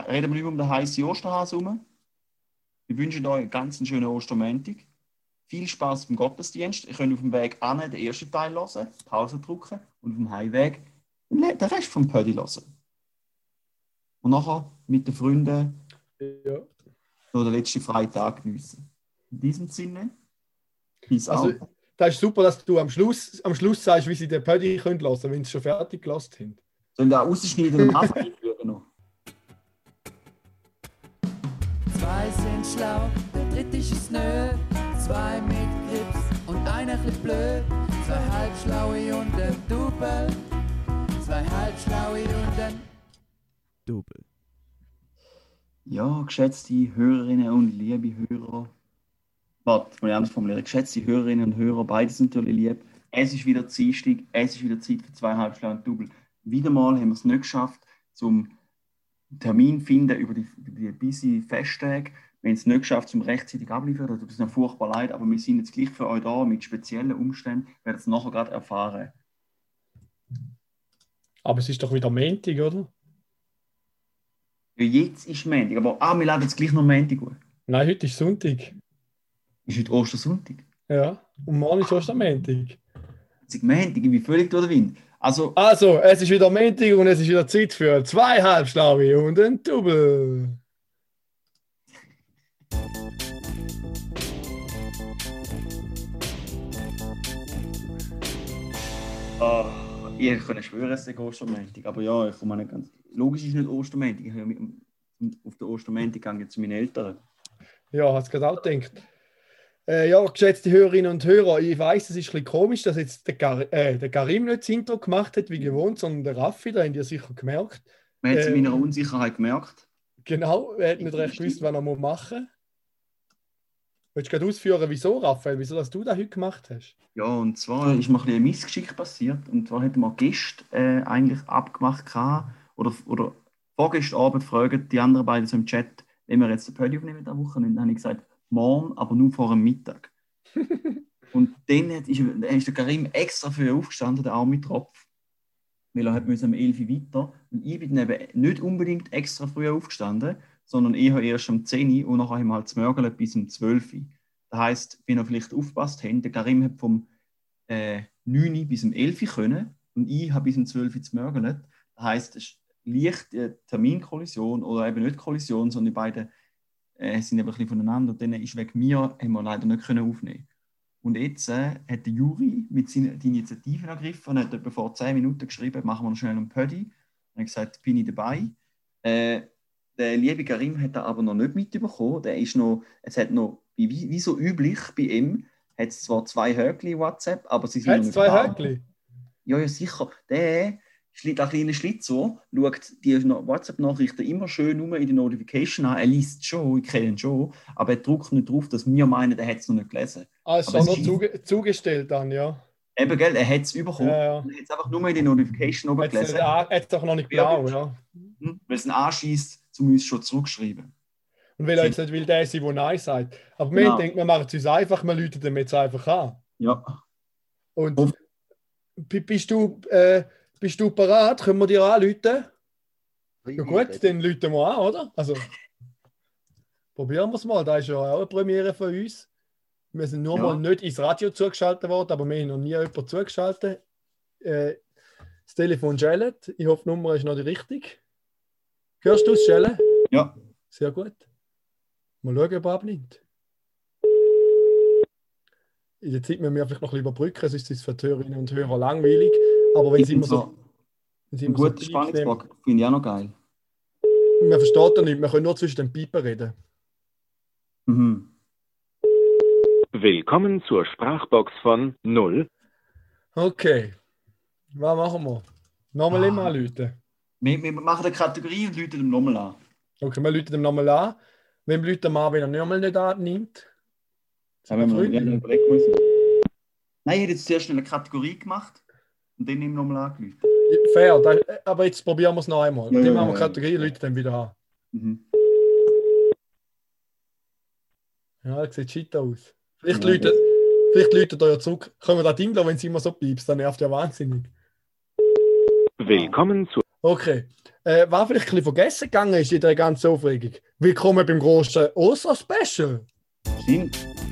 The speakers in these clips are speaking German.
reden wir nicht um den heißen Osterhase herum. Wir wünschen euch einen ganz schönen Ostermontag. Viel Spaß beim Gottesdienst. Ihr könnt auf dem Weg an den ersten Teil hören, Pause drücken und auf dem Heimweg den Rest vom Pödi hören. Und nachher mit den Freunden Ja. noch den letzten Freitag geniessen. In diesem Sinne, peace Also, out. das ist super, dass du am Schluss, am Schluss sagst, wie sie den Pödi können lassen, wenn sie schon fertig gelassen haben. Sollen wir rausschneiden und am Zwei sind schlau, der dritte ist es nö. Zwei mit Grips und einer chli blöd. Zwei halbschlaue und ein Double. Zwei halbschlaue und ein Double. Ja, geschätzte Hörerinnen und liebe Hörer. Warte, mal anders formulieren. Geschätzte Hörerinnen und Hörer, beide sind natürlich lieb. Es ist wieder Dienstag, es ist wieder Zeit für zweieinhalb Stunden Double. Wieder mal haben wir es nicht geschafft, zum Termin finden über die, über die busy Festtage. Haben es nicht geschafft, zum rechtzeitig abliefern. Das tut uns noch furchtbar leid, aber wir sind jetzt gleich für euch da mit speziellen Umständen. Wir werden es nachher gerade erfahren. Aber es ist doch wieder Montag, oder? Ja, jetzt ist Montag, aber ah, wir laden jetzt gleich noch Montag gut. Nein, heute ist Sonntag. Ist heute Ostersonntag? Ja. Und morgen ist Ostermontag. Montag, ich bin völlig durch den Wind. Also, Also, es ist wieder Montag und es ist wieder Zeit für zwei Halbschlaue und ein Double. Ah, ich kann schwören, es ist Ostermäntig. Aber ja, ich komme nicht ganz. Logisch ist nicht Ostermäntig. Ich habe auf den Ostermäntig gegangen zu meinen Eltern. Ja, hat es gerade auch gedacht. Äh, ja, geschätzte Hörerinnen und Hörer, ich weiß, es ist ein bisschen komisch, dass jetzt der, Gar äh, der Karim nicht das Intro gemacht hat, wie gewohnt, sondern der Raffi, da habt ihr sicher gemerkt. Man hat es in Ähm. meiner Unsicherheit gemerkt. Genau, er hat nicht recht gewusst, was er machen muss. Willst du gerade ausführen, wieso, Raphael, wieso dass du das heute gemacht hast? Ja, und zwar ist mir ein, bisschen ein Missgeschick passiert. Und zwar hätten wir gestern äh, eigentlich abgemacht gehabt, oder, oder vorgestern Abend fragen die anderen beiden so im Chat, wenn wir jetzt den Pödi aufnehmen in der Woche. Und dann habe ich gesagt, morgen, aber nur vor dem Mittag. und dann hat, ist, ist der Karim extra für aufgestanden, der arme Tropf. Weil er hat müssen um 11 Uhr weiter. Und ich bin eben nicht unbedingt extra früh aufgestanden, sondern eher erst um 10 Uhr und nachher haben wir halt zmörgelt bis um 12 Uhr. Das heisst, wenn ihr vielleicht aufgepasst habt, der Karim hat vom äh, 9 Uhr bis um 11 Uhr können und ich habe bis um 12 Uhr zmörgelt. Das heisst, es ist leicht äh, Terminkollision oder eben nicht Kollision, sondern die beiden äh, sind eben ein bisschen voneinander. Und dann ist wegen mir, haben wir leider nicht können aufnehmen Und jetzt äh, hat der Juri mit seiner die Initiative ergriffen und hat etwa vor 10 Minuten geschrieben, machen wir noch schnell einen Pödi. Und hat gesagt, bin ich dabei. Äh, der liebe Karim hat er aber noch nicht mitbekommen. Der ist noch, es hat noch, wie, wie so üblich bei ihm, hat es zwar zwei Höckli in WhatsApp, aber sie sind Hat noch es nicht zwei da. Höckli? Ja, ja, sicher. Der, der kleine Schlitzer schaut die WhatsApp-Nachrichten immer schön nur in die Notification an. Er liest schon, ich kenne ihn schon, aber er drückt nicht drauf, dass wir meinen, er hat es noch nicht gelesen. Ah, ist auch noch zuge zugestellt dann, ja. Eben, gell, er hat es bekommen. Ja, ja. Er hat es einfach nur in die Notification oben gelesen, hat es auch noch nicht blau, ja. hm, weil es ihn anschießt, um uns schon zurückschreiben. Und weil er jetzt nicht will, der sein, der Nein sagt. Aber wir Genau. denken, wir machen es uns einfach, wir läuten dem jetzt einfach an. Ja. Und Hoff- b- bist du, äh, bist du parat? Können wir dir anrufen? Ja gut, dann läuten wir an, oder? Also, probieren wir es mal. Das ist ja auch eine Premiere von uns. Wir sind nur Ja. mal nicht ins Radio zugeschaltet worden, aber wir haben noch nie jemanden zugeschaltet. Äh, das Telefon schellt. Ich hoffe, die Nummer ist noch die richtige. Hörst du es schellen? Ja. Sehr gut. Mal schauen, ob er abnimmt. In der Zeit müssen wir vielleicht noch ein bisschen überbrücken, sonst ist es für die Hörerinnen und Hörer langweilig. Aber wenn Ich sie immer so. so, Wenn sie ein immer so guter nehmen- Spannungsbogen finde ich auch noch geil. Man versteht ja nicht, man kann nur zwischen den Piepen reden. Mhm. Willkommen zur Sprachbox von 0. Okay. Was machen wir? Nochmal Ah. immer anrufen. Wir, wir machen eine Kategorie und läuten ihm nochmal an. Okay, wir rufen ihm nochmal an. Wenn wir rufen an, wenn er nochmal nicht annimmt. Ja, wenn wir dann überlegen müssen. Nein, ich hätte jetzt zuerst eine Kategorie gemacht und dann ihm nochmal angerufen. Fair, da, aber jetzt probieren wir es noch einmal. Ja, dann machen wir. Kategorie, rufen dann wieder an. Mhm. Ja, das sieht shit aus. Vielleicht Ja, läutet vielleicht läutet er ja zurück. Können wir da Ding lassen, wenn sie immer so piepst? Dann nervt ja wahnsinnig. Willkommen zur Okay. Äh, was vielleicht ein bisschen vergessen gegangen ist in der ganzen Aufregung. Willkommen beim großen Oster-Special. Stimmt.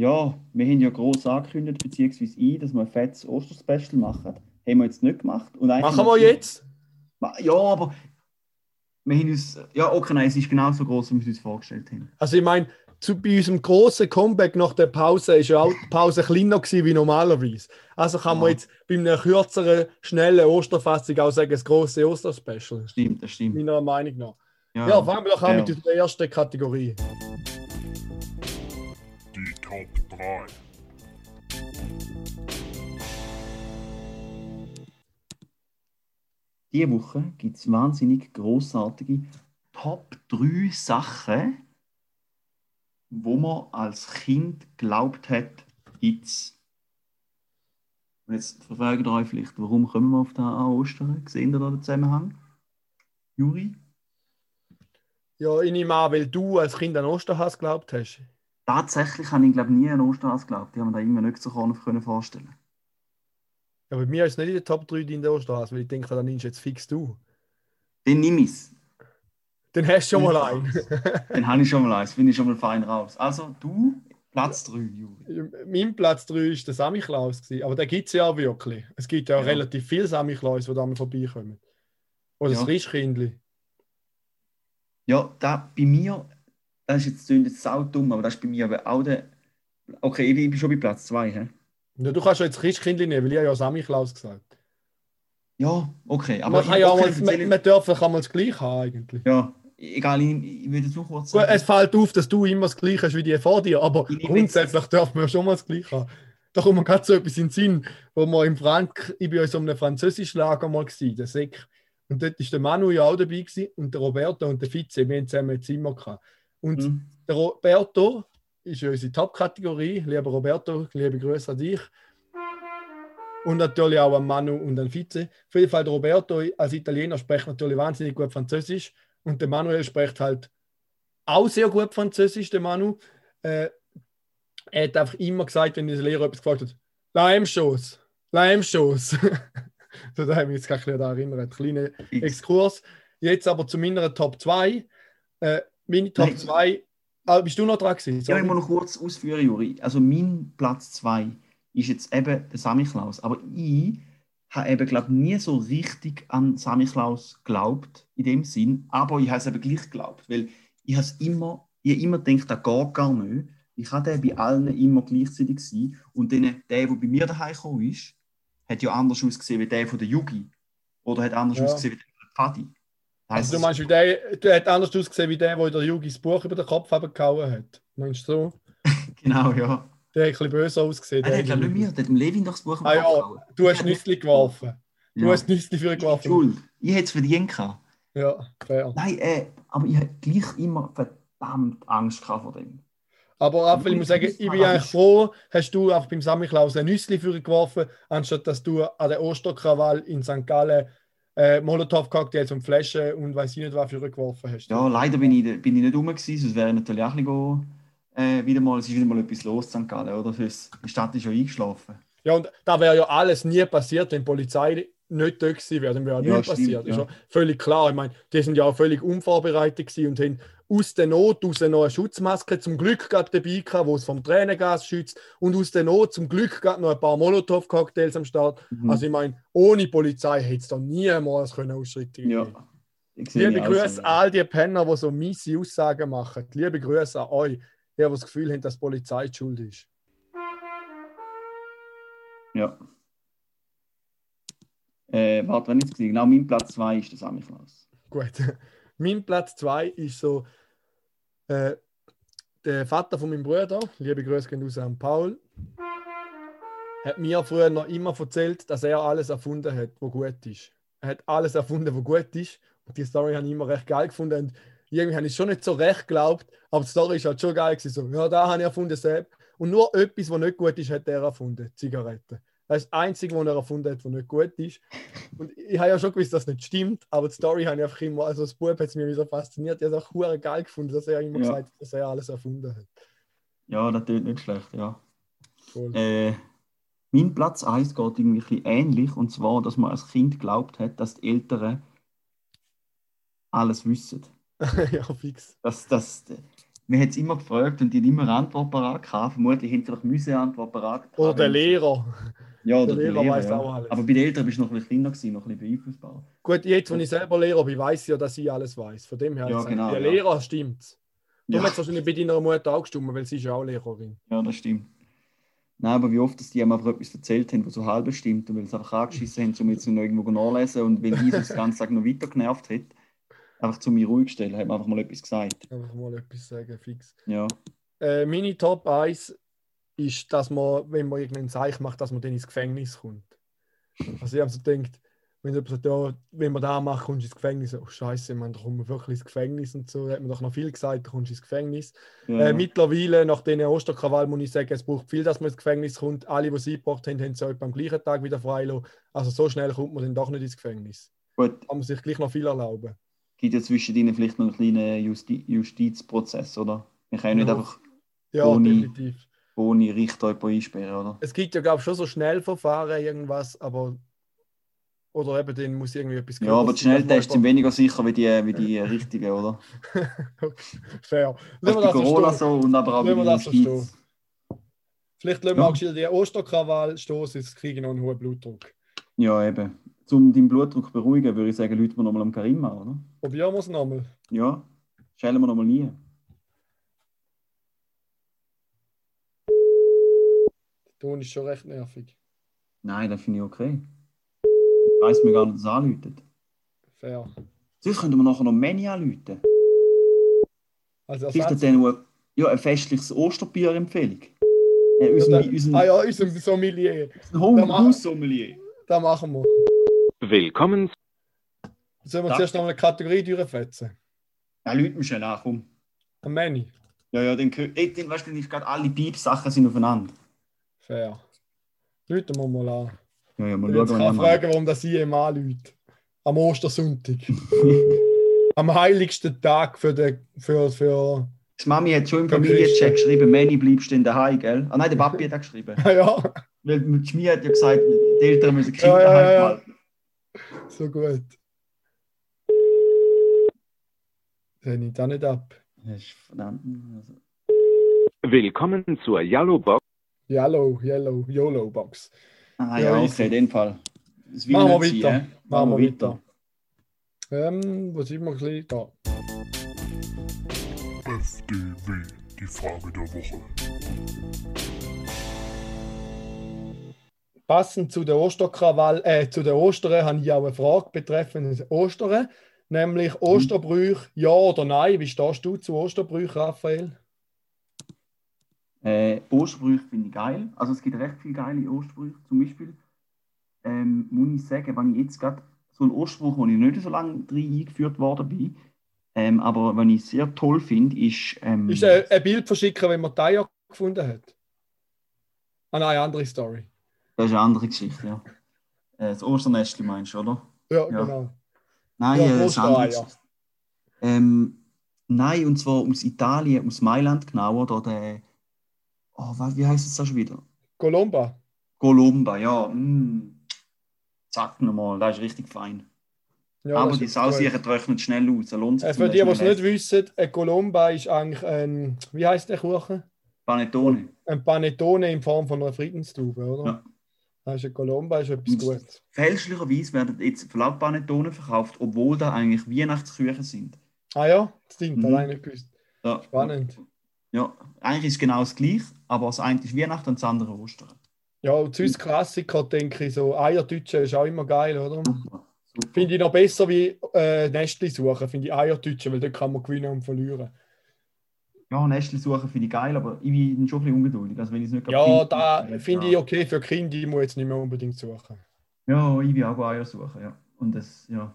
Ja, wir haben ja gross angekündigt, beziehungsweise ich, dass wir ein fettes Osterspecial machen. Haben wir jetzt nicht gemacht. Und Machen wir jetzt? Ja, aber wir haben uns. Ja, okay, nein, es ist genauso groß, wie wir es uns vorgestellt haben. Also ich meine, zu, bei unserem großen Comeback nach der Pause ist ja auch die Pause kleiner gewesen wie normalerweise. Also kann man Ja. jetzt bei einer kürzeren, schnellen Osterfassung auch sagen, das große Osterspecial. Stimmt, das stimmt. Meiner Meinung nach. Ja, fangen wir doch an Ja. mit unserer ersten Kategorie. Top 3. Diese Woche gibt es wahnsinnig grossartige Top 3 Sachen, wo man als Kind glaubt hat, gibt's. Und jetzt verfragt ihr euch vielleicht, warum kommen wir auf da an Ostern? Sehen ihr da den Zusammenhang? Juri? Ja, ich nehme an, weil du als Kind an Osterhass geglaubt hast. Tatsächlich habe ich glaube nie an Osterhase geglaubt. Die haben mir da immer nicht so können vorstellen. Ja, bei mir ist es nicht in der Top 3 in der Osterhass, weil ich denke, dann nimmst du jetzt fix du. Den nehme ich Dann hast du schon mal einen. Den habe ich schon mal eins, finde ich schon mal fein raus. Also du, Platz 3, Juri. mein Platz 3 war der gewesen, Aber den gibt es ja auch wirklich. Es gibt ja, Ja. relativ viele Sammy Klaus, die da mal vorbeikommen. Oder das Ja. Rischkindli. Ja, da bei mir, das ist jetzt, klingt jetzt sau dumm, aber das ist bei mir aber auch der. Okay, ich bin, ich schon bei Platz 2. Hä? Ja, du kannst ja jetzt Rischkindli nehmen, weil ich habe ja Sammy Klaus gesagt. Ja, okay. Aber man, kann ja auch okay, mal, man, man kann man das Gleiche haben eigentlich. Ja, egal, ich, ich würde jetzt nur kurz Gut, sagen. es fällt auf, dass du immer das Gleiche hast wie die vor dir, aber Ich grundsätzlich darf man ja schon mal das Gleiche haben. Da kommt mir gerade so etwas in den Sinn, wo wir im Frank, ich bin in so einem französischen Lager mal gewesen, der Sek. Und dort ist der Manu ja auch dabei gewesen, und der Roberto und der Vize, wir haben zusammen ein Zimmer gehabt. Und Hm. der Roberto ist ja unsere Top-Kategorie. Lieber Roberto, liebe Grüße an dich. Und natürlich auch an Manu und an Vize. Auf jeden Fall der Roberto als Italiener spricht natürlich wahnsinnig gut Französisch. Und der Manuel spricht halt auch sehr gut Französisch, der Manu. Äh, er hat einfach immer gesagt, wenn der Lehrer etwas gefragt hat, même chose. so, da habe ich mich jetzt gerade daran erinnert. Kleiner. Exkurs. Jetzt aber zu meiner Top 2. Äh, meine Top Nein. 2. Ah, bist du noch dran gewesen? Ja, Sorry. ich muss noch kurz ausführen, Juri. Also mein Platz 2 ist jetzt eben der Samichlaus. Aber ich habe eben, glaube nie so richtig an Samichlaus geglaubt, in dem Sinn. Aber ich habe es eben gleich geglaubt, weil ich habe es immer, ich habe immer gedacht, das geht gar nicht. Ich den bei allen immer gleichzeitig sein. Und dann, der, der bei mir daheim gekommen ist, hat ja anders ausgesehen wie der von der Yugi. Oder hat anders Ja. ausgesehen wie der von der. Also, du meinst, wie der, der hat anders ausgesehen wie der, der der Jugis Buch über den Kopf haben gehauen hat. Meinst du so? genau, ja. Der hat ein bisschen böse ausgesehen. Ah, der hat, glaube ich, nicht mir, der hat dem Levin doch das Buch Ah ja, gehauen. du hast Nüssli geworfen. Du Ja. hast Nüssli für ihn geworfen. Schuld. Ich hätte es verdient gehabt. Ja, fair. Nein, äh, aber ich hatte gleich immer verdammt Angst gehabt vor dem. Aber Raphael, ich muss sagen, ich bin eigentlich froh, hast du auch beim Samichlaus ein Nüssli für ihn geworfen, anstatt dass du an der Osterkrawall in St. Gallen äh, Molotow-Cocktails und Flaschen und weiß ich nicht was für ihn geworfen hast. Ja, leider bin ich, bin ich nicht rum gewesen, sonst wäre ich natürlich auch bisschen äh, wieder mal, es ist wieder mal etwas los in St. Gallen, oder? Die Stadt ist ja eingeschlafen. Ja, und da wäre ja alles nie passiert, wenn die Polizei nicht da gewesen wäre. Dann wäre ja nichts stimmt, passiert. ja. Ist ja völlig klar. Ich meine, die sind ja auch völlig unvorbereitet gewesen und haben aus der Not raus noch eine Schutzmaske zum Glück gerade dabei gehabt, die es vom Tränengas schützt. Und aus der Not zum Glück gerade noch ein paar Molotow-Cocktails am Start. Mhm. Also ich meine, ohne Polizei hätte es da niemals können Ausschreitungen ja. geben Liebe. Grüße an all die Penner, die so miese Aussagen machen. Liebe Grüße an euch, die das Gefühl haben, dass die Polizei die schuld ist. Ja. Äh, warte, wenn ich jetzt gesehen Genau, mein Platz 2 ist der Samichlaus. Gut. Mein Platz 2 ist so äh, der Vater von meinem Bruder, liebe Grüße gehen raus an Paul, hat mir früher noch immer erzählt, dass er alles erfunden hat, was gut ist. Er hat alles erfunden, was gut ist. Und die Story habe ich immer recht geil gefunden. Und irgendwie habe ich schon nicht so recht geglaubt, aber die Story ist halt schon geil gewesen. So, ja, da habe ich erfunden, selbst. Und nur etwas, was nicht gut ist, hat er erfunden: Zigaretten. Das ist das Einzige, was er erfunden hat, was nicht gut ist. Und ich habe ja schon gewusst, dass das nicht stimmt, aber die Story habe ich einfach immer, also das Bub hat es mir so fasziniert. Ich habe es auch hure geil gefunden, dass er immer Ja. gesagt hat, dass er alles erfunden hat. Ja, das tut nicht schlecht, ja. Voll. Äh, mein Platz 1 geht irgendwie ein ähnlich, und zwar, dass man als Kind geglaubt hat, dass die Eltern alles wissen. ja, fix. Dass, dass, man hat es immer gefragt und die haben immer eine Antwort parat gehabt. Vermutlich haben sie vielleicht müssen Antwort parat gehabt Oder der. Lehrer. Ja, der der Lehrer Lehrer, weiss ja. auch alles. Aber bei den Eltern bist du noch ein bisschen kleiner gewesen, noch ein bisschen beeinflussbar. Gut, jetzt, wenn ich selber Lehrer bin, weiß ich ja, dass ich alles weiß. Von dem her, Ja, genau, der ja. Lehrer stimmt. Du Ja. hast wahrscheinlich bei deiner Mutter auch gestimmt, weil sie ist ja auch Lehrerin. Ja, das stimmt. Nein, aber wie oft, dass die einfach etwas erzählt haben, was so halb stimmt und weil sie einfach angeschissen haben, um jetzt noch irgendwo nachlesen und wenn ich das ganze Tag noch weiter genervt hätte, einfach zu mir ruhig stellen, hat man einfach mal etwas gesagt. Einfach mal etwas sagen, fix. Ja, Äh, meine Top 1 ist, dass man, wenn man irgendeinen Zeich macht, dass man dann ins Gefängnis kommt. Also ich habe so gedacht, wenn, jemand sagt, ja, wenn man das macht, kommst du ins Gefängnis. Oh Scheiße, man, da kommt man wirklich ins Gefängnis und so. Da hat man doch noch viel gesagt, da kommst du ins Gefängnis. ja. Äh, mittlerweile, nach den Osterkrawall, muss ich sagen, es braucht viel, dass man ins Gefängnis kommt. Alle, die es eingebracht haben, haben es auch am gleichen Tag wieder freilassen. Also so schnell kommt man dann doch nicht ins Gefängnis. gut. Kann man sich gleich noch viel erlauben. Gibt ja zwischen ihnen vielleicht noch einen kleinen Justi Justizprozess, oder? Können nicht Ja. einfach Ja, Ohne- definitiv. Ohne Richter jemanden einsperren, oder? Es gibt ja, glaube ich, schon so Schnellverfahren, irgendwas, aber. Oder eben, dann muss irgendwie etwas Ja, aber die Schnelltests sind weniger sicher wie die, wie die richtigen, oder? Fair. Lassen wir das Corona so und aber auch wir das so. Vielleicht lassen wir Ja. auch die Osterkrawall stoßen, jetzt kriege ich noch einen hohen Blutdruck. Ja, eben. Um deinen Blutdruck zu beruhigen, würde ich sagen, Leute wir nochmal am Karim an, oder? Probieren wir es nochmal. Ja, stellen wir nochmal nie. Ton ist schon recht nervig. Nein, das finde ich okay. Ich weiss mir gar nicht, dass es anläutet. Fair. Sonst könnten wir nachher noch Many anläuten. Also Vielleicht hat ja, ein festliches Osterbier-Empfehlung. Äh, unseren, Ja, unseren, Ah ja, unser Sommelier. unseren Home- Da machen- Haussommelier. Das machen wir. Willkommen Sollen wir Danke. zuerst noch eine Kategorie durchfetzen? Ja, läuten wir schnell an, komm. Am Manny. Ja, ja, dann, ey, dann weißt du, ist gerade alle Piepsachen sind aufeinander. Fair. Läuten wir mal an. Ja, ja, mal Ich kann fragen, warum das IM anläutet. Am Ostersonntag. Am heiligsten Tag für den. Für, für, Die Mami hat schon im Christen. geschrieben, Manny bleibst du in daheim, gell? Ah nein, der Papi hat auch geschrieben. ah ja, Weil die Schmied hat ja gesagt, die Eltern müssen Kinder Ja, ja, ja. behalten. so gut. Das nimmt auch nicht ab. Das. Also, Willkommen zur Yellowbox. Yellow, Yellow, YOLO Box. ah Ja, ja, okay, in dem Fall. Machen wir nicht weiter. Machen wir weiter. Ähm, wo sind wir bisschen da? FDW, die Frage der Woche. Passend zu der Osterkrawall, äh, zu den Ostern habe ich auch eine Frage betreffend Ostern, nämlich Osterbrüche, ja oder nein? Wie stehst du zu Osterbrüchen, Raphael? Äh, Ostersprüche finde ich geil. Also es gibt recht viele geile Ostersprüche. Zum Beispiel ähm, muss ich sagen, wenn ich jetzt gerade so einen Osterspruch, wo ich nicht so lange drin eingeführt worden bin, ähm, aber wenn ich sehr toll finde, ist... Ähm, Ist äh, ein Bild verschicken, wenn man Eier gefunden hat? Ah nein, andere Story. Das ist eine andere Geschichte, ja. Äh, das Osternestchen meinst du, oder? Ja, Ja. genau. Nein, Ja, äh, das eine andere. Ähm, nein, und zwar aus Italien, aus Mailand genau, oder der... Oh, wie heißt es da schon wieder? Colomba. Colomba, ja. Mm. Zack nochmal, das ist richtig fein. Ja, Aber die. Sausiere trocknet schnell aus. Lohnt sich Äh, für die, die es nicht wissen, ein Colomba ist eigentlich ein, wie heißt der Kuchen? Panettone. Ein Panettone in Form von einer Friedenstube, oder? Ja. Das ist ein Colomba, ist etwas Gutes. Fälschlicherweise werden jetzt Panettone verkauft, obwohl da eigentlich Weihnachtsküchen sind. Ah ja, das stimmt, Mhm. nicht gewusst. Ja. Spannend. Ja, eigentlich ist es genau das gleiche, aber das eine ist Weihnachten und das andere Ostern. Ja, und sonst Klassiker, denke ich, so Eiertütschen ist auch immer geil, oder? Finde ich noch besser wie äh, Nestli suchen, finde ich Eiertütschen, weil dort kann man gewinnen und verlieren. Ja, Nestli suchen finde ich geil, aber ich bin schon ein bisschen ungeduldig. Also wenn ich es nicht Ja, finde, da finde ich okay für Kinder, die muss jetzt nicht mehr unbedingt suchen. Ja, ich will auch Eier suchen, ja. Und das, ja.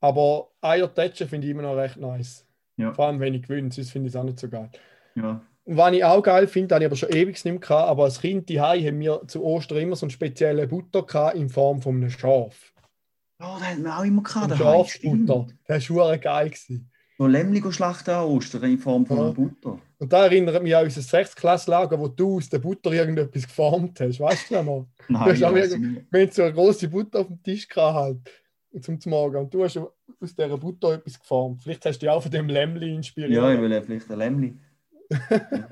Aber Eiertätschen finde ich immer noch recht nice. Ja. Vor allem, wenn ich gewinne, sonst finde ich es auch nicht so geil. Ja. Und was ich auch geil finde, habe ich aber schon ewig nicht mehr gehabt, aber als Kind die haben wir zu Ostern immer so einen speziellen Butter gehabt in Form von einem Schaf. Ja, das hat man auch immer gehabt. Schafsbutter. Das war geil. Gewesen. So Lämmli schlachten an Ostern in Form von Ja. einer Butter. Und da erinnert mich an unser Sechstklasslager, wo du aus der Butter irgendetwas geformt hast. Weißt du das noch? Nein, hast auch irgend-. Wir haben so eine große Butter auf dem Tisch gehabt halt, zum Morgen. Und du hast aus dieser Butter etwas geformt. Vielleicht hast du dich auch von dem Lämmli inspiriert. Ja, ich will ja vielleicht ein Lämmli. Ja.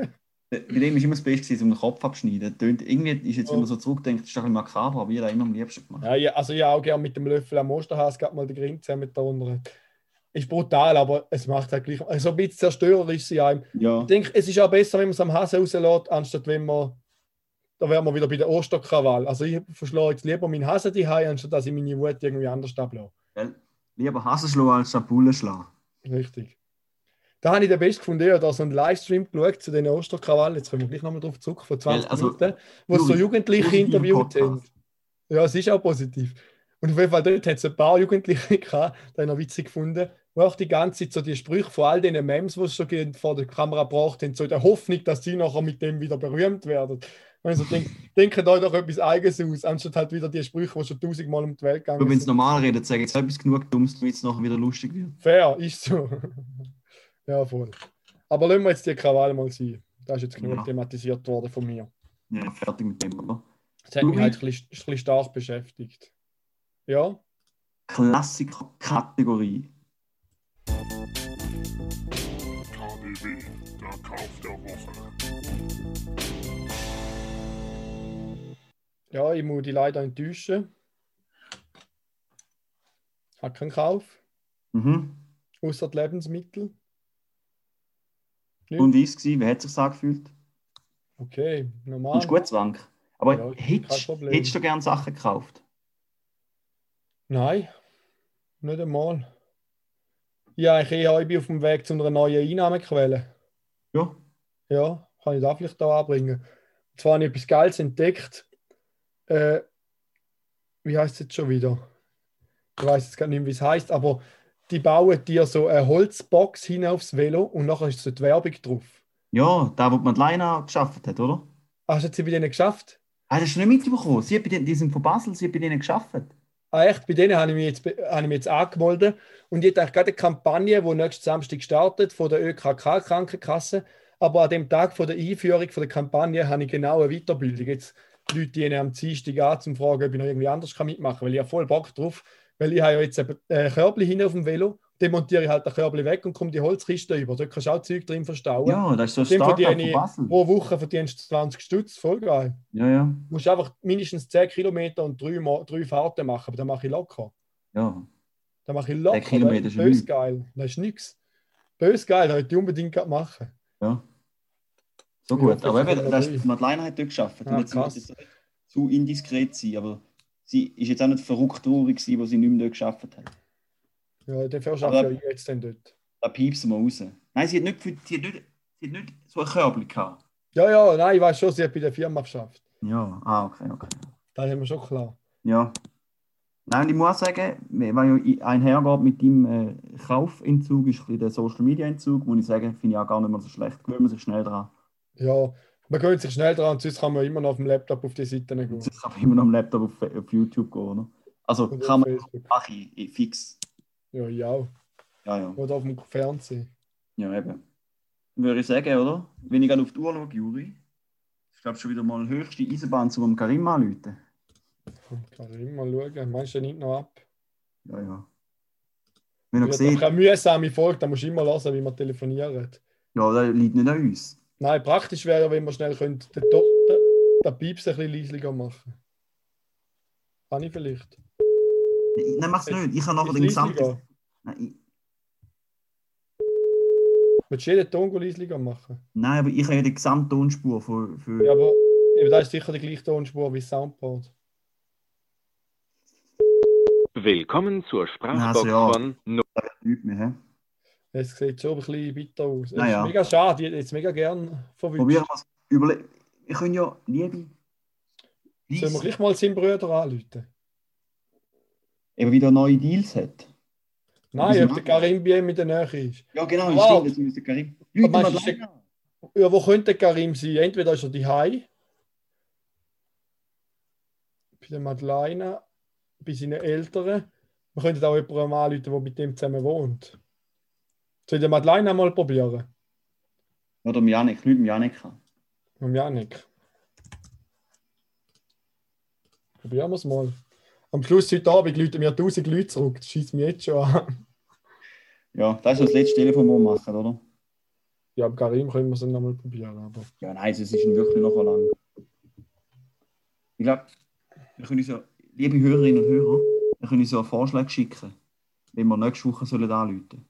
Bei dem war immer das Beste, um den Kopf abschneiden. Tönt, irgendwie ist jetzt, wenn man so zurückdenkt, ist das ein bisschen makaber, aber ich habe immer am liebsten gemacht. Ja, ja, also ich auch gerne mit dem Löffel am Osterhase gerade mal den Grind zusammen da unten. Ist brutal, aber es macht halt gleich. Also ein bisschen zerstörerisch ist sie einem. Ja, Ich denke, es ist auch besser, wenn man es am Hase rauslässt, anstatt wenn man. Da wären wir wieder bei der Osterkrawall. Also ich verschlage jetzt lieber meinen Hase die anstatt dass ich meine Wut irgendwie anders weil lieber Hasen schlagen als Schapulen schlagen. Richtig. Da habe ich den Best gefunden, habe da so einen Livestream geschaut zu den Osterkrawallen. Jetzt kommen wir gleich nochmal drauf zurück, vor 20 Ja, also, Minuten, wo so Jugendliche interviewt haben. Ja, es ist auch positiv. Und auf jeden Fall dort hat es ein paar Jugendliche gehabt, die ich noch witzig gefunden, wo auch die ganze Zeit so die Sprüche von all den Memes, die es schon vor der Kamera gebracht haben, so in der Hoffnung, dass sie nachher mit dem wieder berühmt werden. Also denk, denken euch doch etwas Eigenes aus, anstatt halt wieder die Sprüche, die schon tausendmal um die Welt gegangen Aber wenn es sind. normal redet, sage ich jetzt etwas genug Dummes, damit es nachher wieder lustig wird. Fair, ist so. ja, voll. Aber lassen wir jetzt die Krawalle mal sein. Das ist jetzt genug Ja. thematisiert worden von mir. Ja, fertig mit dem, oder? Das hat mich halt ein bisschen, ein bisschen stark beschäftigt. Ja, Klassiker-Kategorie. KDW, der Kauf der Woche. ja, ich muss die leider enttäuschen. Hat keinen Kauf, Mhm. außer die Lebensmittel. Ja. Und wie war es? gewesen? Wie hat es sich angefühlt? Okay, normal. Ist gut, Zwank. Aber Ja, hättest, du gerne Sachen gekauft? Nein, nicht einmal. Ja, ich, eher, ich bin auf dem Weg zu einer neuen Einnahmequelle. Ja. Ja, kann ich da vielleicht auch anbringen. Und zwar habe ich etwas Geiles entdeckt. Äh, wie heißt es jetzt schon wieder? Ich weiß jetzt gar nicht wie es heißt, aber die bauen dir so eine Holzbox hin aufs Velo und nachher ist so die Werbung drauf. Ja, da, wo die Madeleine geschafft hat, oder? Hast du jetzt bei denen geschafft? Ah, das hast du nicht mitbekommen. Sie, hat bei denen, die sind von Basel, sie hat bei denen geschafft. Ah, echt? Bei denen habe ich mich jetzt, be- habe ich mich jetzt angemeldet. Und ich habe gerade eine Kampagne, die nächsten Samstag startet, von der ÖKK-Krankenkasse. Aber an dem Tag von der Einführung von der Kampagne habe ich genau eine Weiterbildung. Jetzt Leute die am Dienstag an, zum fragen, ob ich noch irgendwie anders kann mitmachen kann, weil ich habe voll Bock drauf. Weil ich habe ja jetzt ein äh, Körbchen hin auf dem Velo, demontiere ich halt das Körbchen weg und komme die Holzkiste über. Dort kannst du auch Zeug drin verstauen. Ja, das ist so ein Startup von Basel. pro Woche verdienst du 20 Stutz, voll geil. Ja, ja. Du musst einfach mindestens 10 Kilometer und drei, drei Fahrten machen, aber dann mache ich locker. ja. Da mache ich locker. Kilometer das ist bös geil. Das ist nichts. Bös geil, das hätte ich unbedingt machen. ja. So Ja, gut. vielleicht Aber eben, wir das, rein. die Madeleine hat dort geschafft. Ah, jetzt muss jetzt zu indiskret sein, aber sie ist jetzt auch nicht verrückt traurig gewesen, wo sie nicht mehr dort geschafft hat. Ja, den Aber- verschaffe ich jetzt dann dort. Da piepsen wir raus. Nein, sie hat nicht, für- sie hat nicht, sie hat nicht so ein Körbchen gehabt. Ja, ja, nein, ich weiß schon, sie hat bei der Firma geschafft. Ja, ah, okay, okay. Das haben wir schon klar. Ja. Nein, ich muss sagen, weil ja einhergeht mit deinem äh, Kauфentzug, ist ein der Social Media Entzug, muss ich sagen, finde ich auch gar nicht mehr so schlecht. Gewöhnt man sich schnell dran. Ja, man gewöhnt sich schnell dran, sonst kann man immer noch auf dem Laptop auf die Seiten gehen. Sonst kann man immer noch am Laptop auf, auf YouTube gehen, oder? Also Oder kann auf man, mache ich, fix. Ja, ja. Ja, ja. Oder auf dem Fernsehen. Ja, eben. Würde ich sagen, oder? Wenn ich gerade auf die Uhr schaue, Juri, ich glaube schon wieder mal höchste Eisenbahn zu einem Karim anrufen. Kann ich immer schauen. Meinst du, der nimmt noch ab? Ja, ja. Wenn ihr Ja, seht, eine mühsame Folge, da musst du immer hören, wie wir telefonieren. ja, das liegt nicht an uns. Nein, praktisch wäre ja, wenn wir schnell könnte, den, den, den Pieps ein bisschen leislicher machen. Kann ich vielleicht. Nein, mach's nicht. Ich habe nachher Ist den gesamten. Nein, Willst du jeden Ton leislicher machen? nein, aber ich habe ja die Gesamttonspur für. für Ja, aber eben, das ist sicher die gleiche Tonspur wie Soundboard. Willkommen zur Sprachbox Also ja. von No? Es sieht schon ein bisschen bitter aus. Es Naja. ist mega schade, ich hätte jetzt mega gern verwünscht. Probieren wir es. Überle wir können ja, Liebe. Sollen wir gleich mal seinen Brüder anrufen? Eben wieder neue Deals hat. Nein, ob der Karim bei ihm in der Nähe ist. Ja, genau, Wow. stimmt, das müsste Karim. Leute, meinst du, Madeleine. Ja, wo könnte der Karim sein? Entweder ist er die bei der Madeleine, bei seinen Eltern. Wir könnten auch jemanden anrufen, der mit dem zusammen wohnt. Soll ich den Madeleine einmal probieren? Oder dem Janik, nicht dem Janik. an. Mit Janik. Probieren wir es mal. Am Schluss heute Abend läuten mir 1000 Leute zurück. Das schießt mich jetzt schon an. Ja, das ist das letzte Telefon, das wir machen, oder? Ja, am Karim können wir es dann nochmal probieren. Aber Ja, nein, es ist wirklich noch lang. Ich glaube, wir können so, liebe Hörerinnen und Hörer, wir können so einen Vorschlag schicken, wenn wir nächste Woche sollen anrufen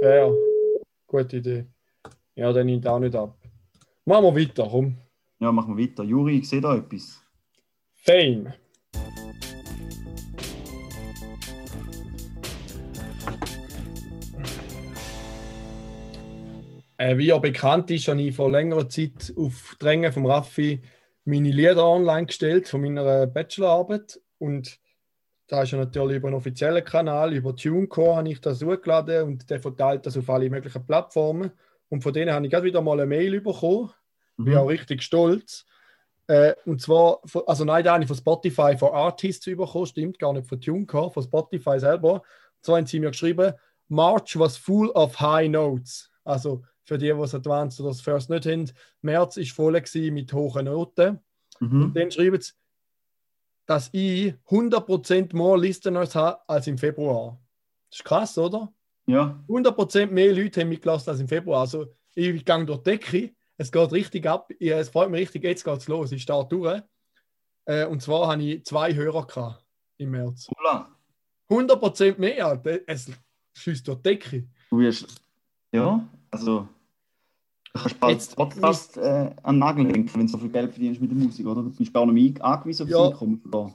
fair. Gute Idee. Ja, der nimmt auch nicht ab. Machen wir weiter, komm. Ja, machen wir weiter. Juri, ich sehe da etwas. Fame. Äh, wie ja bekannt ist, habe ich vor längerer Zeit auf Drängen von Raffi meine Lieder online gestellt von meiner Bachelorarbeit. Und da ist ja natürlich über einen offiziellen Kanal, über TuneCore habe ich das hochgeladen und der verteilt das auf alle möglichen Plattformen. Und von denen habe ich gerade wieder mal eine Mail bekommen. Bin Mhm. auch richtig stolz. Äh, und zwar, von- also nein, da habe ich von Spotify for Artists bekommen, stimmt, gar nicht von TuneCore, von Spotify selber. Und zwar haben sie mir geschrieben, March was full of high notes. Also für die, die das Advanced oder das First nicht haben, März ist voll mit hohen Noten. Mhm. Dann schreiben sie, dass ich 100% mehr Listeners habe als im Februar. Das ist krass, oder? Ja, 100% mehr Leute haben mitgelassen als im Februar. Also ich gehe durch die Decke, es geht richtig ab. Es freut mich richtig, jetzt geht es los. Ich starte durch. Äh, und zwar habe ich zwei Hörer gehabt im März. Hola. 100% mehr, es schießt durch die Decke. Du wirst, ja, also, Jetzt- Podcast äh, an den Nagel hängen, wenn du so viel Geld verdienst mit der Musik, oder? Du bist gar nicht angewiesen auf Ja. Einkommen von da.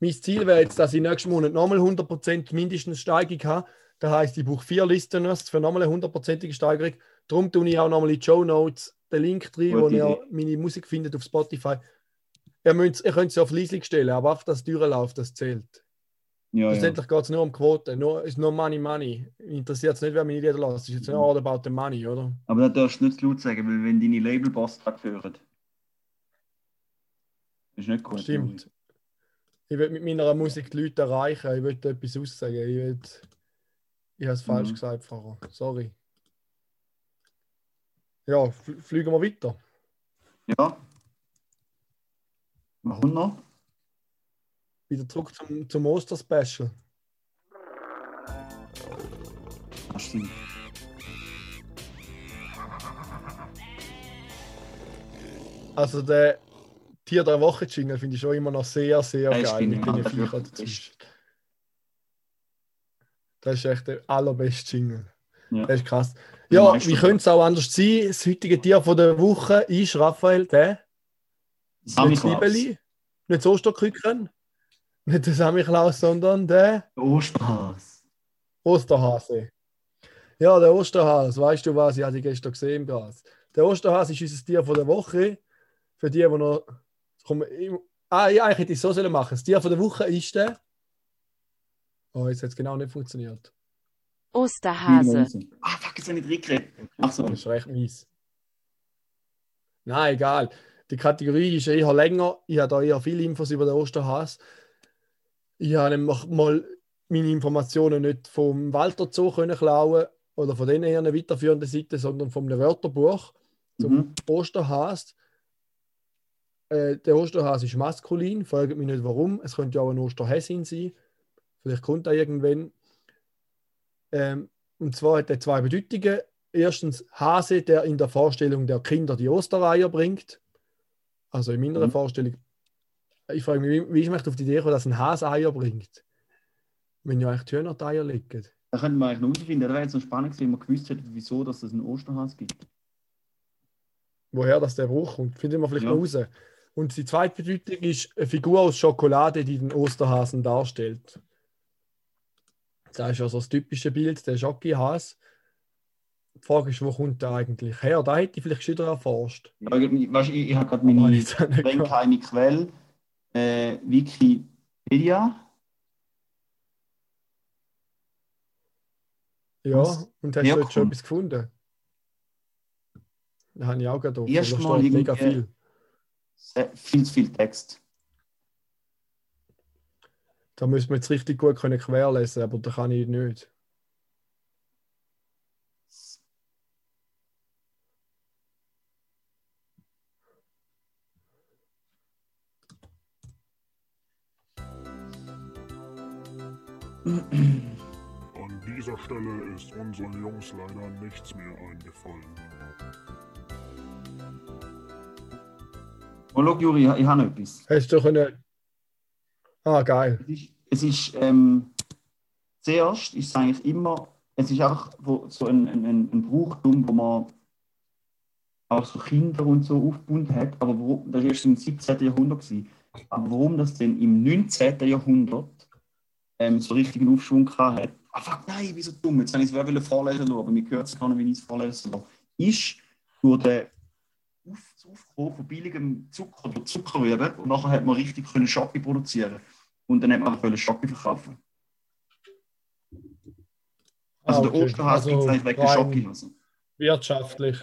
Mein Ziel wäre jetzt, dass ich nächsten Monat nochmal 100% mindestens Steigung habe. Das heisst, ich brauche vier Listeners für nochmal eine 100%ige Steigerung. Darum tue ich auch nochmal in die Show Notes den Link drin, Gute wo ihr meine Musik findet auf Spotify. Ihr, müsst, ihr könnt es auf Leislich stellen, aber einfach das durchläuft, das zählt. Ja, ja. Schlussendlich geht es nur um Quote. Nur, ist nur Money, Money. Interessiert es nicht, wer meine Lieder lässt. Es ist jetzt Mhm. nur all about the money, oder? Aber das darfst du nicht zu laut sagen, weil wenn deine Labelboss das hören, ist nicht gut. Stimmt. Ich will mit meiner Musik die Leute erreichen. Ich will etwas aussagen. Ich will. Ich habe es falsch Mhm. gesagt, Pfarrer. Sorry. Ja, fl fliegen wir weiter. Ja. Kommt noch? Wieder zurück zum, zum Osterspecial. Ah, stimmt. Also der Tier der Woche Jingle finde ich schon immer noch sehr, sehr Ja, geil mit den Viechern dazwischen. Das ist echt der allerbeste Jingle. Ja. Das ist krass. Ja, wie könnte es auch anders sein? Das heutige Tier von der Woche ist Raphael, der. Sammy nicht das Osterküken, nicht der Samichlaus, sondern der Osterhas. Osterhase. Ja, der Osterhase, weißt du was? Ich hatte ihn gestern gesehen im Gras. Der Osterhase ist unser Tier von der Woche. Für die, die noch. Komm, ich, ah, ja, eigentlich hätte ich es so sollen machen. Das Tier von der Woche ist der. Oh, jetzt hat es genau nicht funktioniert. Osterhase. Ah, fuck, jetzt habe ich nicht reingeredet. Ach so. Das ist recht mies. Nein, egal. Die Kategorie ist eher länger. Ich habe da eher viele Infos über den Osterhase. Ich habe nämlich mal meine Informationen nicht vom Walter Zoo können klauen oder von denen eher eine weiterführenden Seite, sondern vom Wörterbuch zum Mhm. Osterhase. Äh, der Osterhase ist maskulin. Fragt mich nicht warum. Es könnte ja auch ein Osterhäsin sein. Vielleicht kommt er irgendwann. Ähm, und zwar hat er zwei Bedeutungen. Erstens Hase, der in der Vorstellung der Kinder die Ostereier bringt. Also in meiner Mhm. Vorstellung. Ich frage mich, wie, wie ich möchte auf die Idee kommen, dass ein Hase Eier bringt. Wenn ja eigentlich Hühner die Eier legen. Da könnte man eigentlich noch herausfinden. Das wäre jetzt noch spannend gewesen, wenn man gewusst hätte, wieso dass es einen Osterhas gibt. Woher das der Bruch kommt, finden wir vielleicht Ja. noch raus. Und die zweite Bedeutung ist eine Figur aus Schokolade, die den Osterhasen darstellt. Das ist also das typische Bild, der Schokihase. Die Frage ist, wo kommt der eigentlich her? Da hätte ich vielleicht schon wieder erforscht. Ja, ich, ich, ich habe gerade meine streng gehabt. keine Quelle. Äh, Wikipedia. Ja, Was? und hast du jetzt schon etwas gefunden? Da habe ich auch gerade offen. Erst Da mal steht mega viel. Viel zu viel Text. Da müssen wir jetzt richtig gut können querlesen, aber da kann ich nicht. An dieser Stelle ist unseren Jungs leider nichts mehr eingefallen. Oh, schau, Juri, ich, habe noch etwas. Hast du können. Ah, geil. Es ist, es ist ähm, zuerst ist es eigentlich immer, es ist einfach wo, so ein, ein, ein, ein Brauchtum, wo man auch so Kinder und so aufgebunden hat, aber wo, das war im 17. Jahrhundert. Gewesen. Aber warum das denn im 19. Jahrhundert ähm, so richtigen Aufschwung gehabt hat, ah fuck, nein, wieso dumm, jetzt habe ich es wirklich vorlesen lassen, aber mir gehört es gar nicht, wie ich es vorlesen lasse, ist durch den Auf das Aufkommen von billigem Zucker durch Zuckerrüben und nachher hat man richtig können Schocke produzieren und dann hat man können Schocke verkaufen. Also Ah, der okay. Osterhase Also gibt es eigentlich wegen der Schocke. Also. Wirtschaftlich.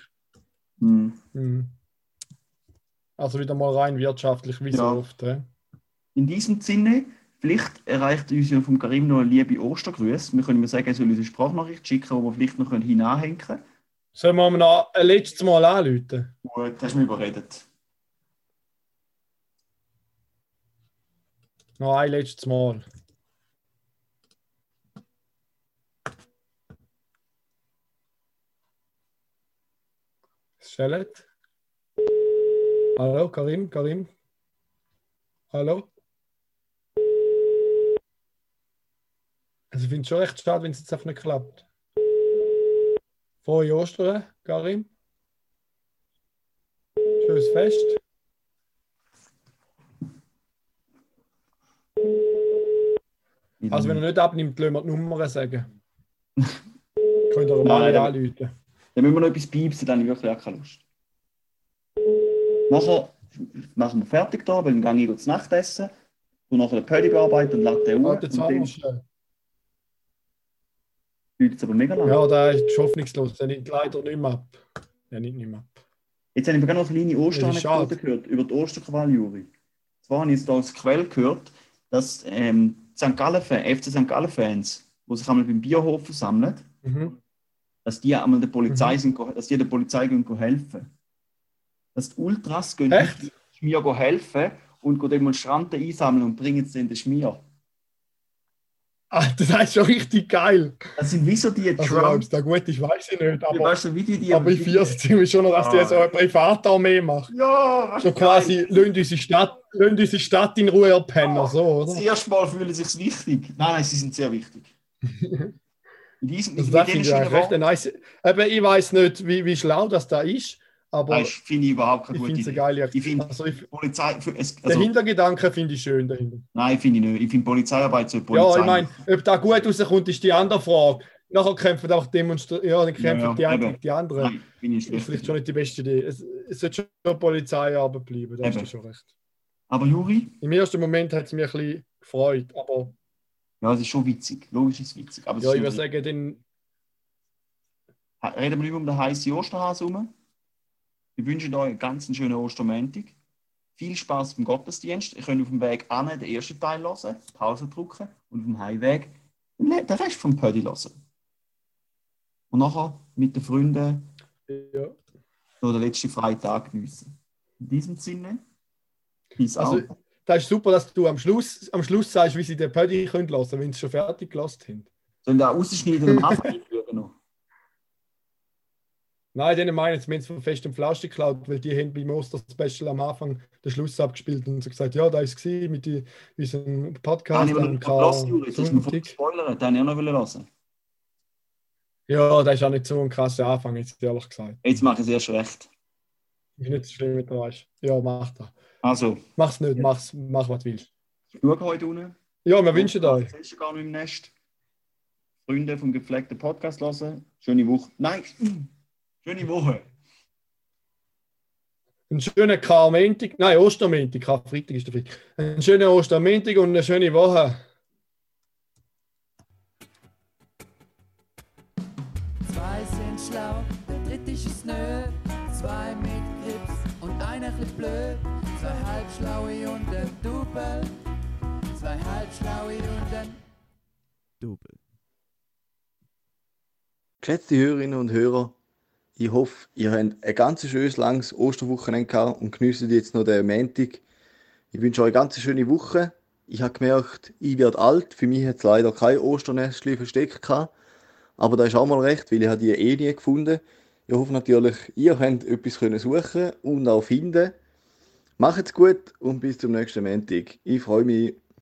Hm. Mhm. Also wieder mal rein wirtschaftlich, wie so Ja. oft. hä? In diesem Sinne, vielleicht erreicht uns ja vom Karim noch eine liebe Ostergrüße. Wir können ihm sagen, er soll uns eine Sprachnachricht schicken, die wir vielleicht noch hinanhängen können. Sollen wir ihm noch ein letztes Mal anrufen? Gut, hast du mich überredet. Noch ein letztes Mal. Schellet? Hallo, Karim, Karim? Hallo? Also ich finde es schon recht schade, wenn es jetzt einfach nicht klappt. Frohe Ostern, Karim. Schönes Fest. Also wenn er nicht abnimmt, lassen wir die Nummern sagen. Könnt ihr mal nicht anrufen. Dann müssen wir noch etwas piepsen, dann habe ich wirklich auch keine Lust. Nachher machen wir fertig da, weil dann gehe ich zu Nacht essen und nachher den Pödi bearbeiten und lade den Uhr. Jetzt es aber mega lang. Ja, der ist hoffnungslos. Der nimmt leider nicht mehr ab. Der nimmt nicht mehr ab. Jetzt habe ich gerade noch eine kleine Osteranekdote gehört über die Osterkrawall, Juri. Zwar habe ich jetzt als Quelle gehört, dass ähm, St. Gallen, FC St. Gallen-Fans, die sich einmal beim Bierhof versammeln, Mhm. dass die einmal der Polizei Mhm. sind, dass die der Polizei gehen, go helfen. Dass die Ultras gehen go helfen und Demonstranten einsammeln und bringen sie in den Schmier. Alter, das ist schon richtig geil. Das sind wie so die Also, Trump. es da gut ist, weiß ich nicht. Aber, weißt du, wie die, die aber ich feiere es ziemlich schon, noch, dass die Ah. so eine Privatarmee macht. Ja, weißt So quasi, lassen unsere Stadt, lassen unsere Stadt in Ruhe erpennen, so, Das oder? erste Mal fühlen sie sich wichtig. Nein, nein, sie sind sehr wichtig. In diesem, Also das finde ich eigentlich recht nice. Eben, ich weiß nicht, wie, wie schlau das da ist, aber Nein, finde ich überhaupt keine ich gute finde es Idee. geile Ich finde also ich, Polizei, es, Den also, Hintergedanken finde ich schön dahinter. nein, finde ich nicht. Ich finde Polizeiarbeit soll Polizei. Ja, ich meine, ob da gut rauskommt, ist die andere Frage. Nachher kämpfen auch Demonstranten, ja, dann kämpfen Ja, ja, die einen gegen die anderen. Nein, finde ich Das ist schlecht. vielleicht schon nicht die beste Idee. Es, es sollte schon Polizeiarbeit bleiben, da hast du schon recht. Aber Juri, Im ersten Moment hat es mich ein bisschen gefreut, aber ja, es ist schon witzig. Logisch ist es witzig. Aber ja, ich würde sagen, den, reden wir nicht um den heißen Osterhase herum. Wir wünschen euch einen ganz schönen Ostermontag. Viel Spaß beim Gottesdienst. Ihr könnt auf dem Weg an den ersten Teil hören, Pause drücken und auf dem Heimweg den Rest vom Pödi hören. Und nachher mit den Freunden ja. noch den letzten Freitag geniessen. In diesem Sinne, peace Also, out. das ist super, dass du am Schluss, am Schluss sagst, wie sie den Pödi können lassen, wenn sie schon fertig gelassen haben. Sollen wir rausschneiden und am Anfang? Nein, denen wir haben es von Fest und Flauschig geklaut, weil die haben beim Oster-Special am Anfang den Schluss abgespielt und so gesagt, ja, da ist es mit die, unserem Podcast ich will am noch gelassen, Juri. Ist mir gespoilert. Den ich auch noch hören. Ja, das ist auch nicht so ein krasser Anfang, jetzt ehrlich gesagt. Jetzt mache ich es erst recht. Ist nicht so schlimm, wenn du weißt. Ja, mach das. Also, Mach's nicht, mach's, mach was du willst. schau heute unten. Ja, wir wünschen euch. Das ist gar nicht im Nest. Freunde vom gepflegten Podcast hören. Schöne Woche. Nein, schöne Woche. Einen schönen Karmentig, nein, Ostermentig, Karfreitag ist der Freitag. Einen schönen Ostermentig und eine schöne Woche. Zwei sind schlau, der dritte ist nö. Zwei mit Grips und einer bisschen blöd. Zwei halbschlaue und ein Double. Zwei halbschlaue und ein Double. Geschätzte Hörerinnen und Hörer, ich hoffe, ihr habt ein ganz schönes langes Osterwochenende gehabt und genießt jetzt noch den Montag. Ich wünsche euch eine ganz schöne Woche. Ich habe gemerkt, ich werde alt. Für mich hat es leider kein Osternestchen versteckt gehabt. Aber da ist auch mal recht, weil ich habe die eh nie gefunden. Ich hoffe natürlich, ihr könnt etwas suchen und auch finden. Macht's gut und bis zum nächsten Montag. Ich freue mich.